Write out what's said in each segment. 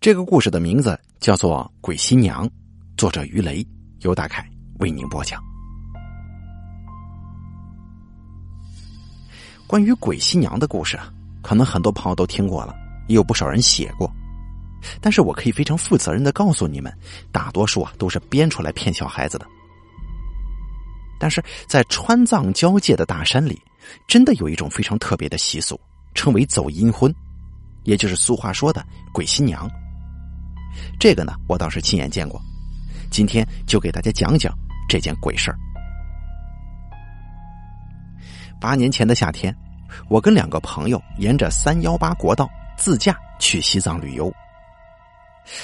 这个故事的名字叫做《鬼新娘》，作者于雷，由大凯为您播讲。关于鬼新娘的故事啊，可能很多朋友都听过了，也有不少人写过。但是我可以非常负责任的告诉你们，大多数啊都是编出来骗小孩子的。但是在川藏交界的大山里，真的有一种非常特别的习俗，称为走阴婚，也就是俗话说的鬼新娘。这个呢，我倒是亲眼见过，今天就给大家讲讲这件鬼事儿。八年前的夏天，我跟两个朋友沿着三幺八国道自驾去西藏旅游，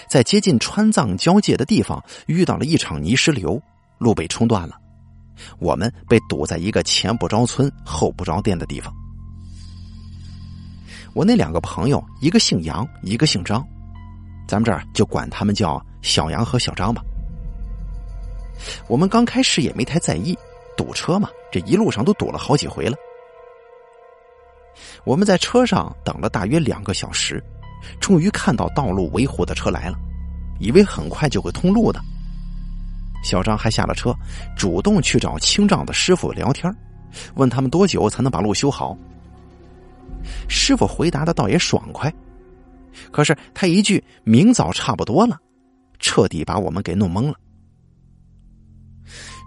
在接近川藏交界的地方遇到了一场泥石流，路被冲断了。我们被堵在一个前不着村后不着店的地方。我那两个朋友，一个姓杨，一个姓张，咱们这儿就管他们叫小杨和小张吧。我们刚开始也没太在意，堵车嘛，这一路上都堵了好几回了。我们在车上等了大约两个小时，终于看到道路维护的车来了，以为很快就会通路的。小张还下了车，主动去找清障的师傅聊天，问他们多久才能把路修好。师傅回答的倒也爽快，可是他一句“明早差不多了”，彻底把我们给弄懵了。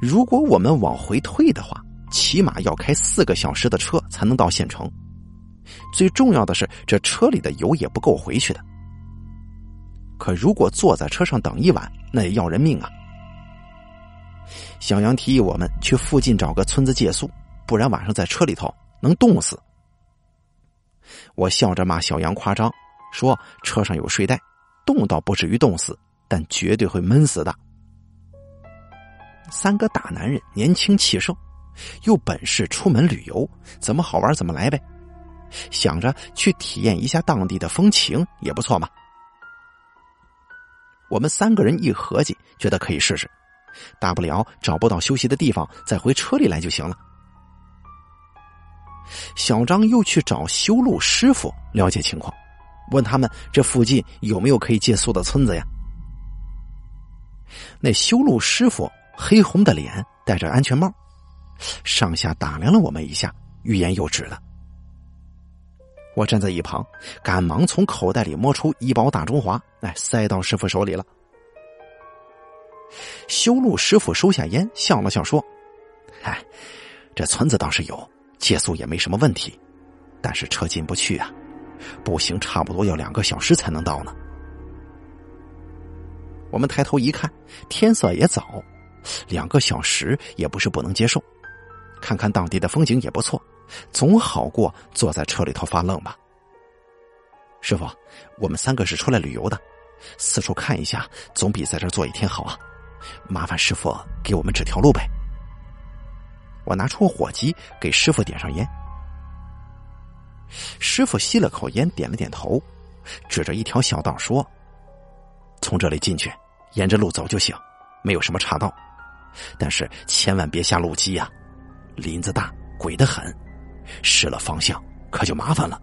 如果我们往回退的话，起码要开四个小时的车才能到县城。最重要的是，这车里的油也不够回去的。可如果坐在车上等一晚，那也要人命啊！小杨提议我们去附近找个村子借宿，不然晚上在车里头能冻死。我笑着骂小杨夸张，说车上有睡袋，冻倒不至于冻死，但绝对会闷死的。三个大男人年轻气盛，有本事出门旅游，怎么好玩怎么来呗。想着去体验一下当地的风情也不错嘛。我们三个人一合计，觉得可以试试。大不了找不到休息的地方，再回车里来就行了。小张又去找修路师傅了解情况，问他们这附近有没有可以借宿的村子呀？那修路师傅黑红的脸，戴着安全帽，上下打量了我们一下，欲言又止了。我站在一旁，赶忙从口袋里摸出一包大中华，哎，塞到师傅手里了。修路师傅收下烟，笑了笑说：“嗨，这村子倒是有，借宿也没什么问题，但是车进不去啊，步行差不多要两个小时才能到呢。”我们抬头一看，天色也早，两个小时也不是不能接受，看看当地的风景也不错，总好过坐在车里头发愣吧。师傅，我们三个是出来旅游的，四处看一下，总比在这坐一天好啊。麻烦师傅给我们指条路呗。我拿出火机给师傅点上烟。师傅吸了口烟，点了点头，指着一条小道说：“从这里进去，沿着路走就行，没有什么岔道。但是千万别下路基呀，林子大，鬼得很，失了方向可就麻烦了。”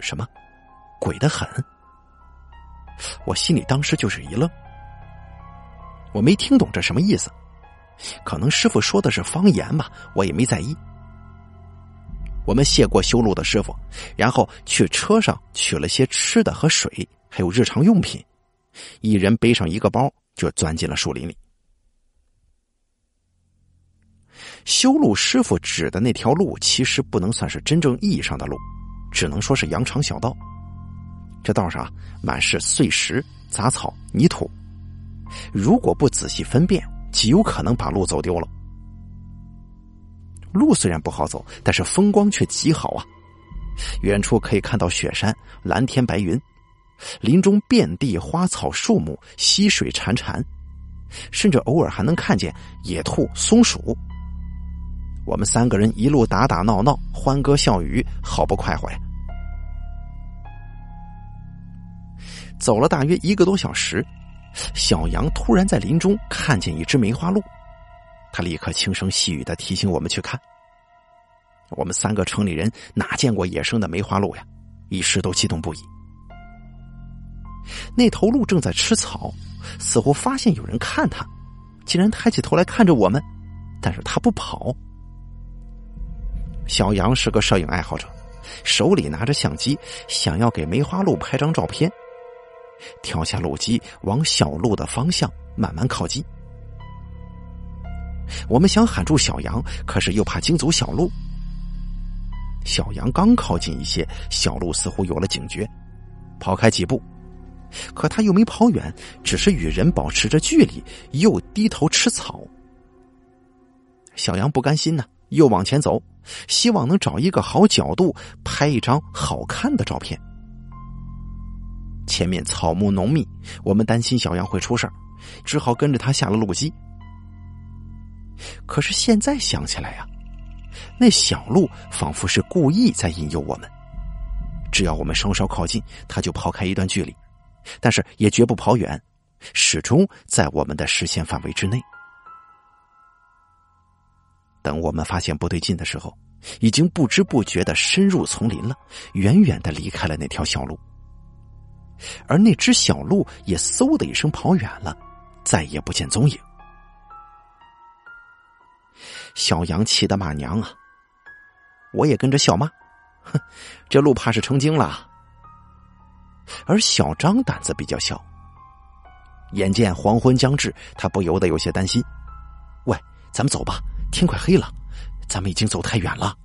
什么？鬼得很？我心里当时就是一愣。我没听懂这什么意思，可能师傅说的是方言吧，我也没在意。我们谢过修路的师傅，然后去车上取了些吃的和水，还有日常用品，一人背上一个包，就钻进了树林里。修路师傅指的那条路，其实不能算是真正意义上的路，只能说是羊肠小道。这道上满是碎石、杂草、泥土。如果不仔细分辨，极有可能把路走丢了。路虽然不好走，但是风光却极好啊！远处可以看到雪山、蓝天白云，林中遍地花草树木、溪水潺潺，甚至偶尔还能看见野兔、松鼠。我们三个人一路打打闹闹，欢歌笑语，好不快活呀！走了大约一个多小时。小杨突然在林中看见一只梅花鹿，他立刻轻声细语的提醒我们去看。我们三个城里人哪见过野生的梅花鹿呀？一时都激动不已。那头鹿正在吃草，似乎发现有人看它，竟然抬起头来看着我们，但是它不跑。小杨是个摄影爱好者，手里拿着相机，想要给梅花鹿拍张照片。跳下路基，往小鹿的方向慢慢靠近。我们想喊住小羊，可是又怕惊走小鹿。小羊刚靠近一些，小鹿似乎有了警觉，跑开几步，可他又没跑远，只是与人保持着距离，又低头吃草。小杨不甘心呢。又往前走，希望能找一个好角度拍一张好看的照片。前面草木浓密，我们担心小羊会出事只好跟着他下了路基。可是现在想起来呀，那小鹿仿佛是故意在引诱我们，只要我们稍稍靠近，它就跑开一段距离，但是也绝不跑远，始终在我们的视线范围之内。等我们发现不对劲的时候，已经不知不觉的深入丛林了，远远的离开了那条小路。而那只小鹿也嗖的一声跑远了，再也不见踪影。小杨气得骂娘啊！我也跟着笑骂：“哼，这鹿怕是成精了。”而小张胆子比较小，眼见黄昏将至，他不由得有些担心：“喂，咱们走吧。”天快黑了，咱们已经走太远了。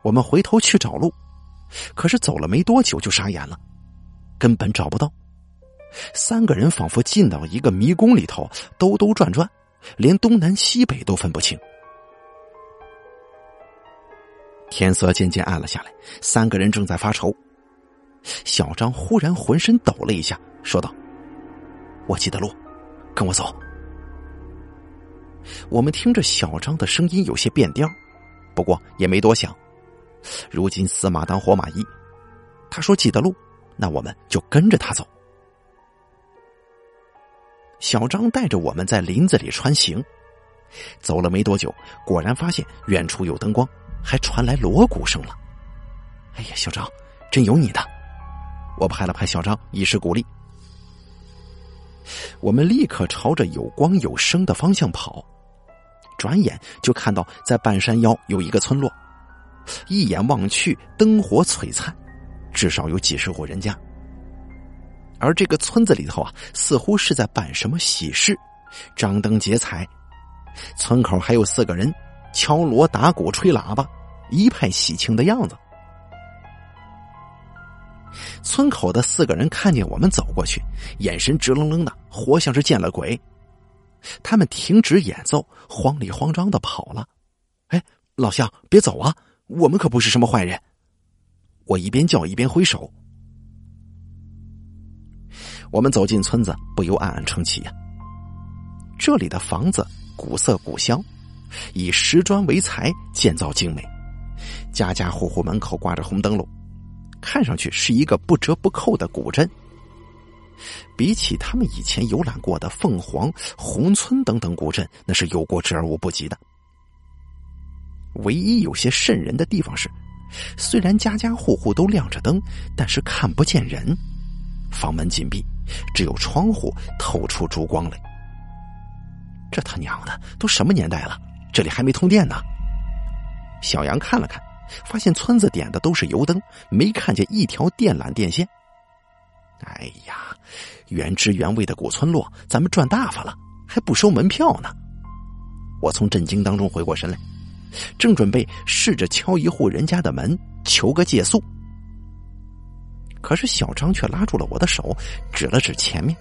我们回头去找路，可是走了没多久就傻眼了，根本找不到。三个人仿佛进到一个迷宫里头，兜兜转转，连东南西北都分不清。天色渐渐暗了下来，三个人正在发愁。小张忽然浑身抖了一下，说道：“我记得路，跟我走。”我们听着小张的声音有些变调，不过也没多想。如今死马当活马医，他说记得路，那我们就跟着他走。小张带着我们在林子里穿行，走了没多久，果然发现远处有灯光，还传来锣鼓声了。哎呀，小张，真有你的！我拍了拍小张，以示鼓励。我们立刻朝着有光有声的方向跑。转眼就看到，在半山腰有一个村落，一眼望去灯火璀璨，至少有几十户人家。而这个村子里头啊，似乎是在办什么喜事，张灯结彩，村口还有四个人敲锣打鼓、吹喇叭，一派喜庆的样子。村口的四个人看见我们走过去，眼神直愣愣的，活像是见了鬼。他们停止演奏，慌里慌张的跑了。哎，老乡，别走啊！我们可不是什么坏人。我一边叫一边挥手。我们走进村子，不由暗暗称奇呀。这里的房子古色古香，以石砖为材，建造精美，家家户户门口挂着红灯笼，看上去是一个不折不扣的古镇。比起他们以前游览过的凤凰、红村等等古镇，那是有过之而无不及的。唯一有些瘆人的地方是，虽然家家户户都亮着灯，但是看不见人，房门紧闭，只有窗户透出烛光来。这他娘的都什么年代了，这里还没通电呢！小杨看了看，发现村子点的都是油灯，没看见一条电缆电线。哎呀，原汁原味的古村落，咱们赚大发了，还不收门票呢！我从震惊当中回过神来，正准备试着敲一户人家的门求个借宿，可是小张却拉住了我的手，指了指前面：“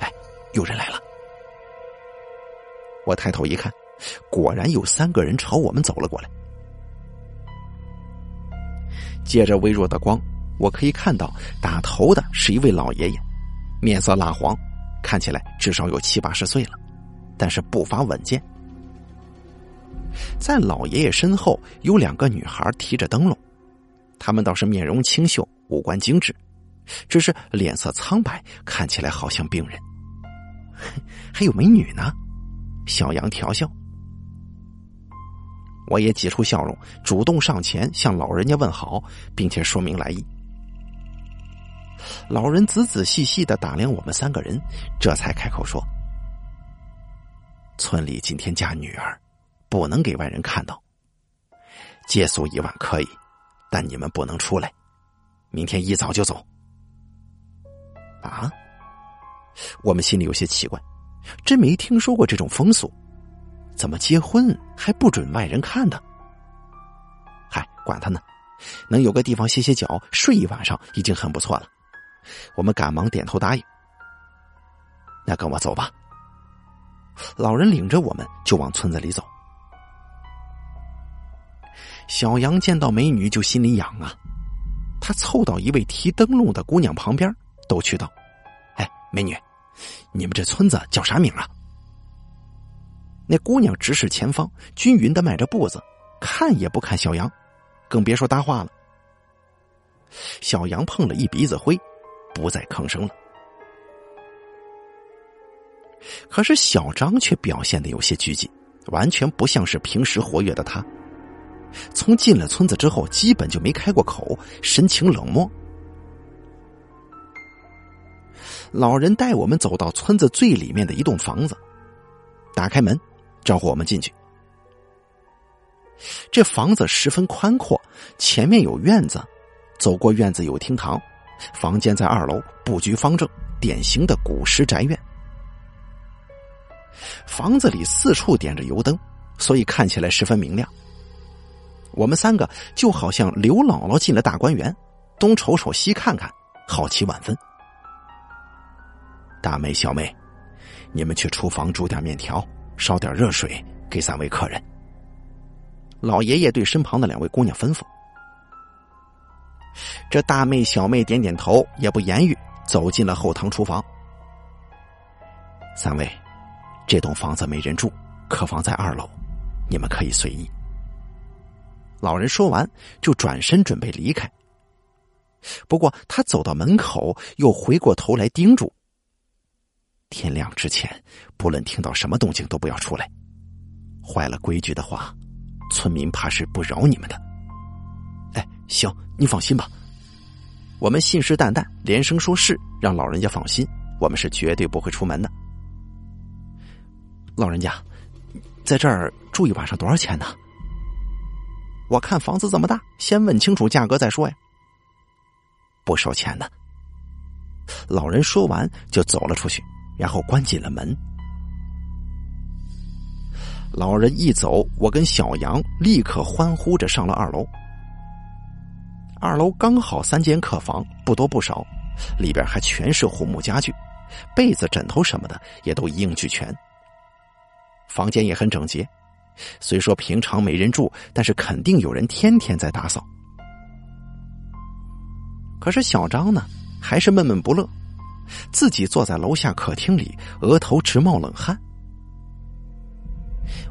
哎，有人来了！”我抬头一看，果然有三个人朝我们走了过来，借着微弱的光。我可以看到打头的是一位老爷爷，面色蜡黄，看起来至少有七八十岁了，但是步伐稳健。在老爷爷身后有两个女孩提着灯笼，她们倒是面容清秀，五官精致，只是脸色苍白，看起来好像病人。还有美女呢，小杨调笑。我也挤出笑容，主动上前向老人家问好，并且说明来意。老人仔仔细细的打量我们三个人，这才开口说：“村里今天嫁女儿，不能给外人看到。借宿一晚可以，但你们不能出来。明天一早就走。”啊！我们心里有些奇怪，真没听说过这种风俗，怎么结婚还不准外人看的？嗨，管他呢，能有个地方歇歇脚、睡一晚上已经很不错了。我们赶忙点头答应。那跟我走吧。老人领着我们就往村子里走。小杨见到美女就心里痒啊，他凑到一位提灯笼的姑娘旁边，逗趣道：“哎，美女，你们这村子叫啥名啊？”那姑娘直视前方，均匀的迈着步子，看也不看小杨，更别说搭话了。小杨碰了一鼻子灰。不再吭声了。可是小张却表现的有些拘谨，完全不像是平时活跃的他。从进了村子之后，基本就没开过口，神情冷漠。老人带我们走到村子最里面的一栋房子，打开门，招呼我们进去。这房子十分宽阔，前面有院子，走过院子有厅堂。房间在二楼，布局方正，典型的古时宅院。房子里四处点着油灯，所以看起来十分明亮。我们三个就好像刘姥姥进了大观园，东瞅瞅西看看，好奇万分。大妹、小妹，你们去厨房煮点面条，烧点热水给三位客人。老爷爷对身旁的两位姑娘吩咐。这大妹、小妹点点头，也不言语，走进了后堂厨房。三位，这栋房子没人住，客房在二楼，你们可以随意。老人说完，就转身准备离开。不过他走到门口，又回过头来叮嘱：天亮之前，不论听到什么动静，都不要出来。坏了规矩的话，村民怕是不饶你们的。哎，行，你放心吧。我们信誓旦旦，连声说是，让老人家放心，我们是绝对不会出门的。老人家，在这儿住一晚上多少钱呢？我看房子这么大，先问清楚价格再说呀。不收钱的。老人说完就走了出去，然后关紧了门。老人一走，我跟小杨立刻欢呼着上了二楼。二楼刚好三间客房，不多不少，里边还全是红木家具，被子、枕头什么的也都一应俱全。房间也很整洁，虽说平常没人住，但是肯定有人天天在打扫。可是小张呢，还是闷闷不乐，自己坐在楼下客厅里，额头直冒冷汗。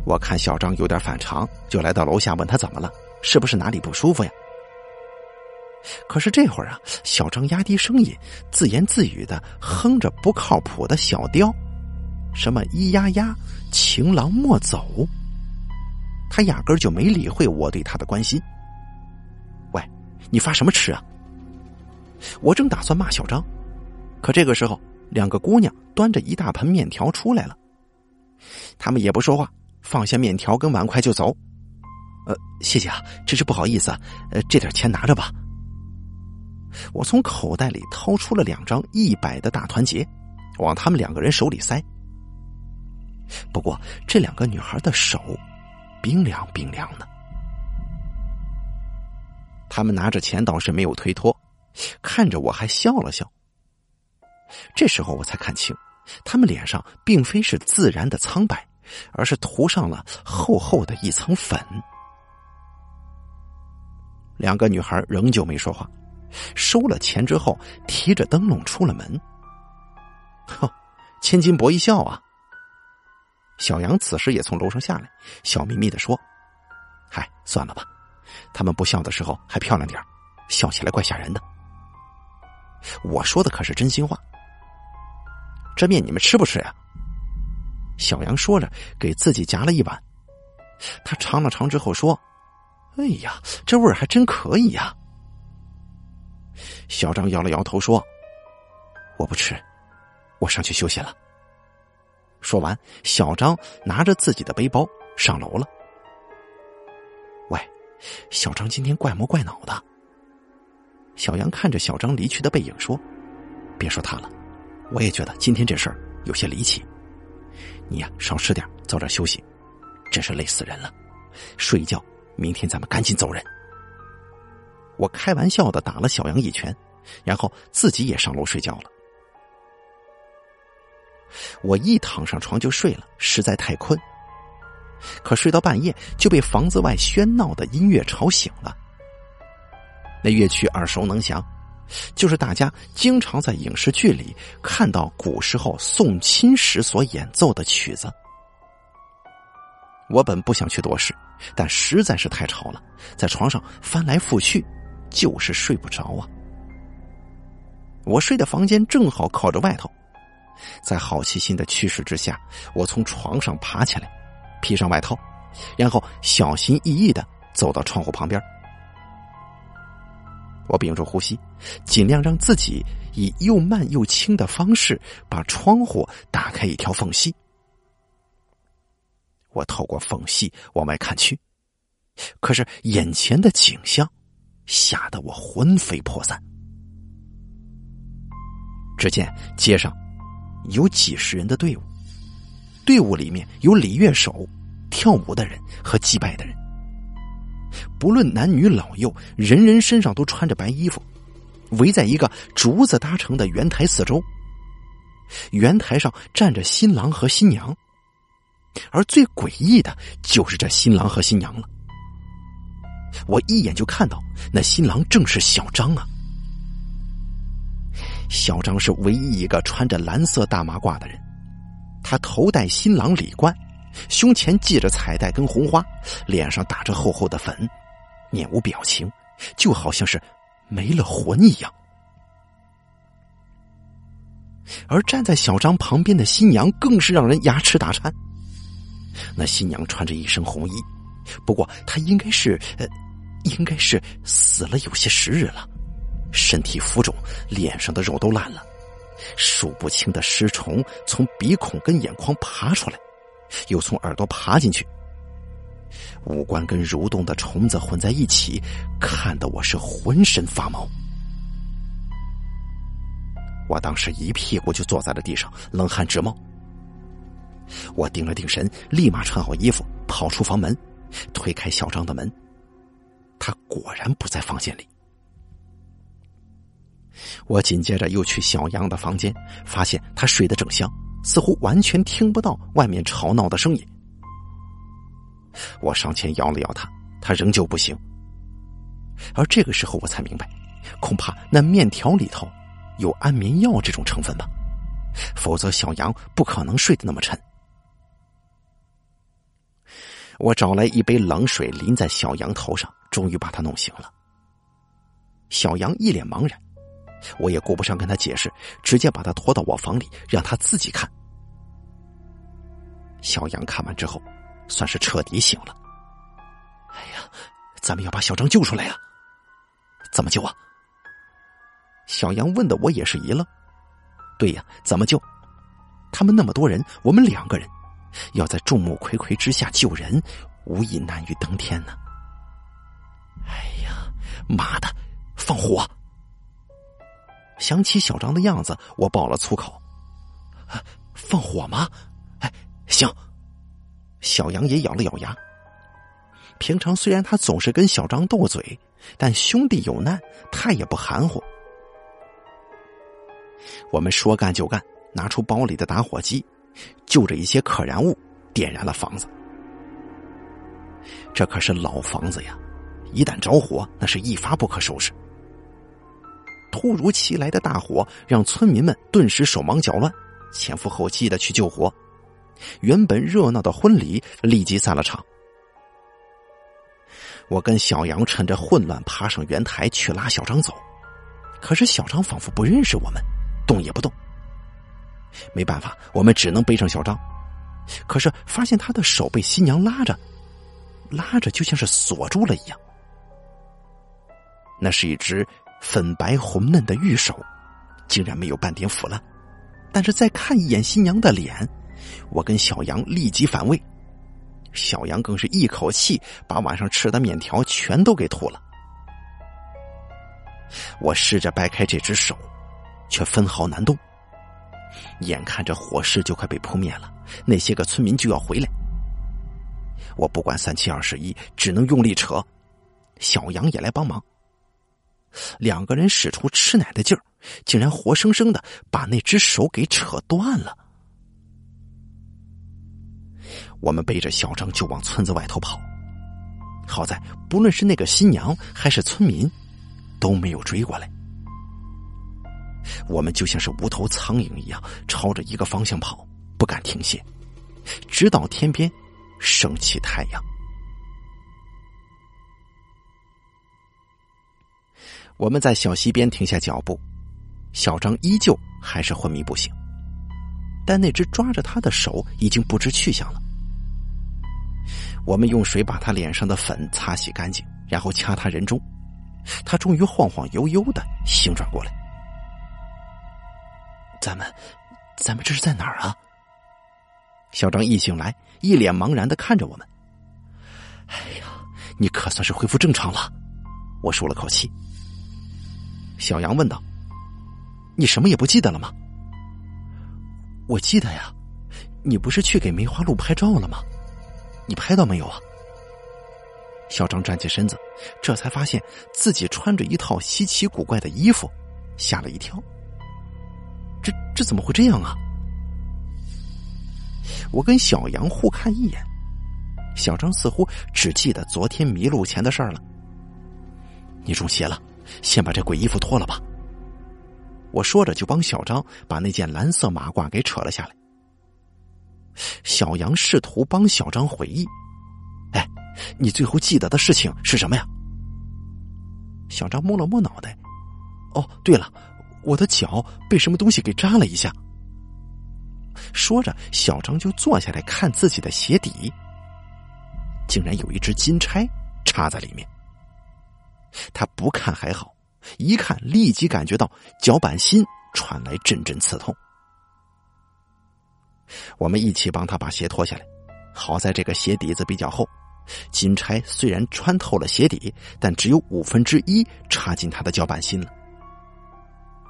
我看小张有点反常，就来到楼下问他怎么了，是不是哪里不舒服呀？可是这会儿啊，小张压低声音，自言自语的哼着不靠谱的小调，什么“咿呀呀，情郎莫走”，他压根就没理会我对他的关心。喂，你发什么痴啊？我正打算骂小张，可这个时候，两个姑娘端着一大盆面条出来了，他们也不说话，放下面条跟碗筷就走。呃，谢谢啊，真是不好意思啊，呃，这点钱拿着吧。我从口袋里掏出了两张一百的大团结，往他们两个人手里塞。不过这两个女孩的手冰凉冰凉的，他们拿着钱倒是没有推脱，看着我还笑了笑。这时候我才看清，他们脸上并非是自然的苍白，而是涂上了厚厚的一层粉。两个女孩仍旧没说话。收了钱之后，提着灯笼出了门。哼，千金博一笑啊！小杨此时也从楼上下来，笑眯眯的说：“嗨，算了吧，他们不笑的时候还漂亮点笑起来怪吓人的。”我说的可是真心话。这面你们吃不吃呀？小杨说着，给自己夹了一碗。他尝了尝之后说：“哎呀，这味儿还真可以呀。”小张摇了摇头说：“我不吃，我上去休息了。说完，小张拿着自己的背包上楼了。喂，小张今天怪模怪脑的。小杨看着小张离去的背影说：“别说他了，我也觉得今天这事儿有些离奇。你呀，少吃点，早点休息，真是累死人了。睡一觉，明天咱们赶紧走人。”我开玩笑的打了小杨一拳，然后自己也上楼睡觉了。我一躺上床就睡了，实在太困。可睡到半夜就被房子外喧闹的音乐吵醒了。那乐曲耳熟能详，就是大家经常在影视剧里看到古时候送亲时所演奏的曲子。我本不想去多事，但实在是太吵了，在床上翻来覆去，就是睡不着啊。我睡的房间正好靠着外头。在好奇心的驱使之下，我从床上爬起来，披上外套，然后小心翼翼的走到窗户旁边。我屏住呼吸，尽量让自己以又慢又轻的方式把窗户打开一条缝隙。我透过缝隙往外看去，可是眼前的景象吓得我魂飞魄散。只见街上。有几十人的队伍，队伍里面有礼乐手、跳舞的人和祭拜的人。不论男女老幼，人人身上都穿着白衣服，围在一个竹子搭成的圆台四周。圆台上站着新郎和新娘，而最诡异的就是这新郎和新娘了。我一眼就看到，那新郎正是小张啊。小张是唯一一个穿着蓝色大马褂的人，他头戴新郎礼冠，胸前系着彩带跟红花，脸上打着厚厚的粉，面无表情，就好像是没了魂一样。而站在小张旁边的新娘更是让人牙齿打颤。那新娘穿着一身红衣，不过她应该是，呃，应该是死了有些时日了。身体浮肿，脸上的肉都烂了，数不清的尸虫从鼻孔跟眼眶爬出来，又从耳朵爬进去，五官跟蠕动的虫子混在一起，看得我是浑身发毛。我当时一屁股就坐在了地上，冷汗直冒。我定了定神，立马穿好衣服，跑出房门，推开小张的门，他果然不在房间里。我紧接着又去小杨的房间，发现他睡得正香，似乎完全听不到外面吵闹的声音。我上前摇了摇他，他仍旧不醒。而这个时候我才明白，恐怕那面条里头有安眠药这种成分吧，否则小杨不可能睡得那么沉。我找来一杯冷水淋在小杨头上，终于把他弄醒了。小杨一脸茫然。我也顾不上跟他解释，直接把他拖到我房里，让他自己看。小杨看完之后，算是彻底醒了。哎呀，咱们要把小张救出来呀！怎么救啊？小杨问的我也是一愣。对呀，怎么救？他们那么多人，我们两个人，要在众目睽睽之下救人，无疑难于登天呢。哎呀，妈的，放火！想起小张的样子，我爆了粗口：“放火吗？”哎，行。小杨也咬了咬牙。平常虽然他总是跟小张斗嘴，但兄弟有难，他也不含糊。我们说干就干，拿出包里的打火机，就着一些可燃物，点燃了房子。这可是老房子呀，一旦着火，那是一发不可收拾。突如其来的大火让村民们顿时手忙脚乱，前赴后继的去救火。原本热闹的婚礼立即散了场。我跟小杨趁着混乱爬上圆台去拉小张走，可是小张仿佛不认识我们，动也不动。没办法，我们只能背上小张，可是发现他的手被新娘拉着，拉着就像是锁住了一样。那是一只。粉白红嫩的玉手，竟然没有半点腐烂。但是再看一眼新娘的脸，我跟小杨立即反胃。小杨更是一口气把晚上吃的面条全都给吐了。我试着掰开这只手，却分毫难动。眼看着火势就快被扑灭了，那些个村民就要回来。我不管三七二十一，只能用力扯。小杨也来帮忙。两个人使出吃奶的劲儿，竟然活生生的把那只手给扯断了。我们背着小张就往村子外头跑。好在不论是那个新娘还是村民，都没有追过来。我们就像是无头苍蝇一样，朝着一个方向跑，不敢停歇，直到天边升起太阳。我们在小溪边停下脚步，小张依旧还是昏迷不醒，但那只抓着他的手已经不知去向了。我们用水把他脸上的粉擦洗干净，然后掐他人中，他终于晃晃悠悠的醒转过来。咱们，咱们这是在哪儿啊？小张一醒来，一脸茫然的看着我们。哎呀，你可算是恢复正常了，我舒了口气。小杨问道：“你什么也不记得了吗？”我记得呀，你不是去给梅花鹿拍照了吗？你拍到没有啊？小张站起身子，这才发现自己穿着一套稀奇古怪的衣服，吓了一跳。这这怎么会这样啊？我跟小杨互看一眼，小张似乎只记得昨天迷路前的事儿了。你中邪了。先把这鬼衣服脱了吧。我说着就帮小张把那件蓝色马褂给扯了下来。小杨试图帮小张回忆：“哎，你最后记得的事情是什么呀？”小张摸了摸脑袋：“哦，对了，我的脚被什么东西给扎了一下。”说着，小张就坐下来看自己的鞋底，竟然有一只金钗插在里面。他不看还好，一看立即感觉到脚板心传来阵阵刺痛。我们一起帮他把鞋脱下来，好在这个鞋底子比较厚，金钗虽然穿透了鞋底，但只有五分之一插进他的脚板心了。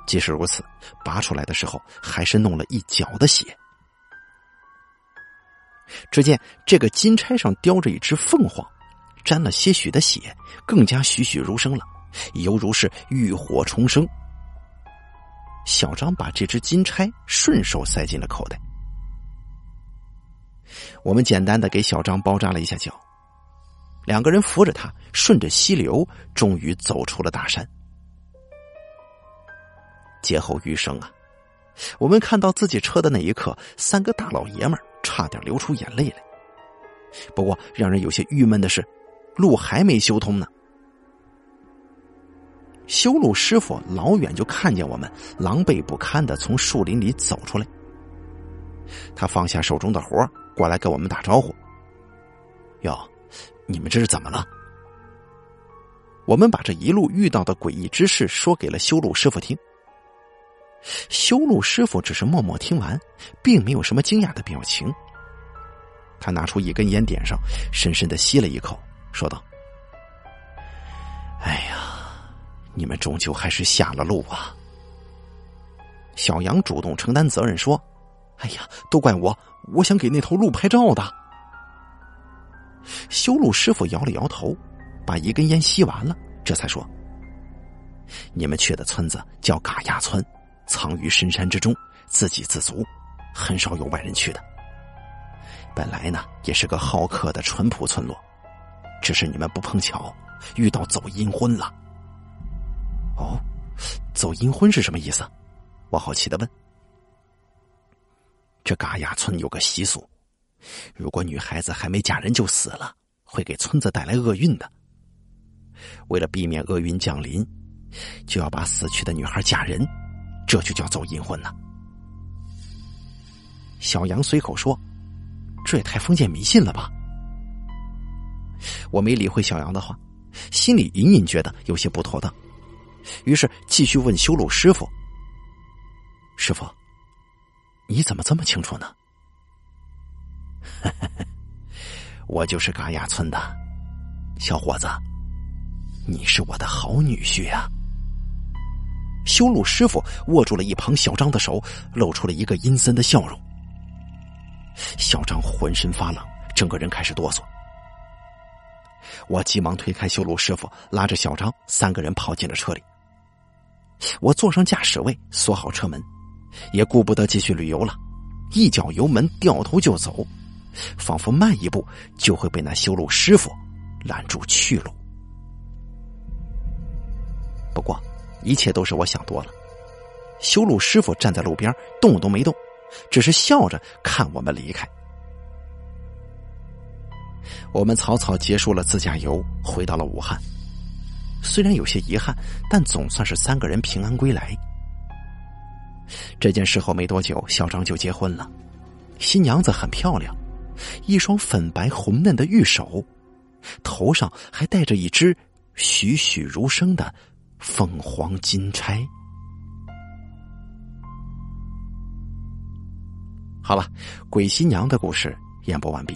即使如此，拔出来的时候还是弄了一脚的血。只见这个金钗上雕着一只凤凰。沾了些许的血，更加栩栩如生了，犹如是浴火重生。小张把这只金钗顺手塞进了口袋。我们简单的给小张包扎了一下脚，两个人扶着他，顺着溪流，终于走出了大山。劫后余生啊！我们看到自己车的那一刻，三个大老爷们差点流出眼泪来。不过，让人有些郁闷的是。路还没修通呢，修路师傅老远就看见我们狼狈不堪的从树林里走出来，他放下手中的活过来跟我们打招呼：“哟，你们这是怎么了？”我们把这一路遇到的诡异之事说给了修路师傅听。修路师傅只是默默听完，并没有什么惊讶的表情。他拿出一根烟，点上，深深的吸了一口。说道：“哎呀，你们终究还是下了路啊！”小杨主动承担责任说：“哎呀，都怪我，我想给那头鹿拍照的。”修路师傅摇了摇头，把一根烟吸完了，这才说：“你们去的村子叫嘎牙村，藏于深山之中，自给自足，很少有外人去的。本来呢，也是个好客的淳朴村落。”只是你们不碰巧遇到走阴婚了。哦，走阴婚是什么意思？我好奇的问。这嘎牙村有个习俗，如果女孩子还没嫁人就死了，会给村子带来厄运的。为了避免厄运降临，就要把死去的女孩嫁人，这就叫走阴婚呢。小杨随口说：“这也太封建迷信了吧。”我没理会小杨的话，心里隐隐觉得有些不妥当，于是继续问修路师傅：“师傅，你怎么这么清楚呢？我就是嘎雅村的小伙子，你是我的好女婿啊！修路师傅握住了一旁小张的手，露出了一个阴森的笑容。小张浑身发冷，整个人开始哆嗦。我急忙推开修路师傅，拉着小张，三个人跑进了车里。我坐上驾驶位，锁好车门，也顾不得继续旅游了，一脚油门，掉头就走，仿佛慢一步就会被那修路师傅拦住去路。不过，一切都是我想多了。修路师傅站在路边，动都没动，只是笑着看我们离开。我们草草结束了自驾游，回到了武汉。虽然有些遗憾，但总算是三个人平安归来。这件事后没多久，小张就结婚了。新娘子很漂亮，一双粉白红嫩的玉手，头上还戴着一只栩栩如生的凤凰金钗。好了，鬼新娘的故事演播完毕。